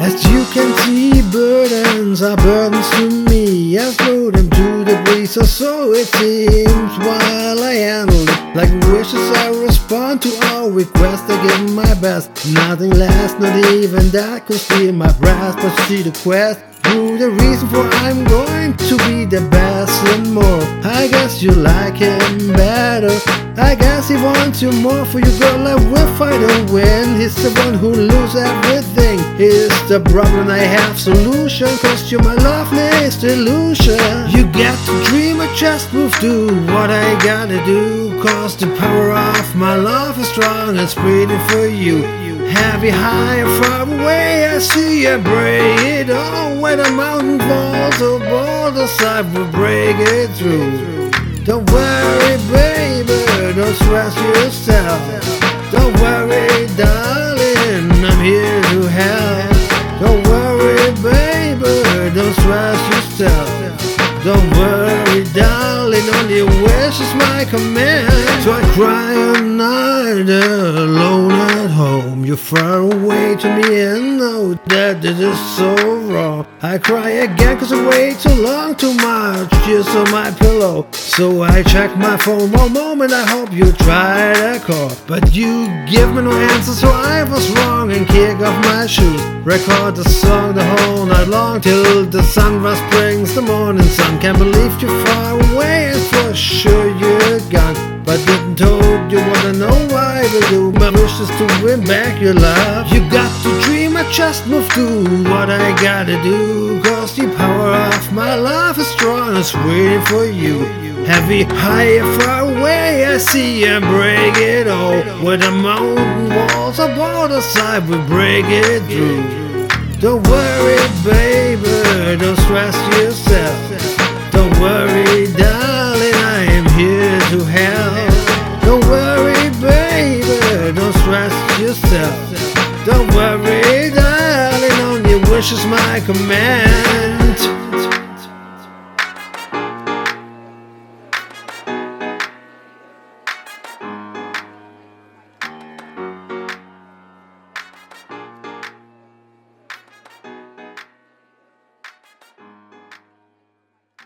As you can see, burdens are burdens to me. I throw them to the breeze, or so it seems. While I handle it like wishes, I respond to all requests. I give my best, nothing less, not even that could steal my breath. But see the quest, you the reason for I'm going to be the best and more. I guess you like him better. I guess he wants you more for you, girl. I will fight and win. He's the one who lose everything. He's the problem I have solution. Cause you're my loveliest illusion. You got to dream, I just move to what I gotta do. Cause the power of my love is strong and spreading for you. Heavy, high, and far away, I see you break it all. When the mountain falls, the borders I will break it through. Don't worry, baby, don't stress yourself. Yourself. Don't worry, darling, only wish is my command. So I cry all night alone at home. You're far away to me and know that this is so wrong. I cry again cause I wait too long, too much just on my pillow. So I check my phone one moment, I hope you try to call. But you give me no answer, so I was wrong and kick off my shoes. Record the song the whole night long till the sunrise brings the morning sun. Can't believe you're far away and for sure you're gone. But didn't told you wanna know why we do. My wish is to win back your love. You got to I just move to what I gotta do. Cause the power of my love is strong, it's waiting for you. Heavy, high, far away, I see you break it all. Where the mountain walls are border side, we break it through. Don't worry, baby, don't stress yourself. Don't worry, darling, I am here to help. Don't worry, darling, only wish is my command.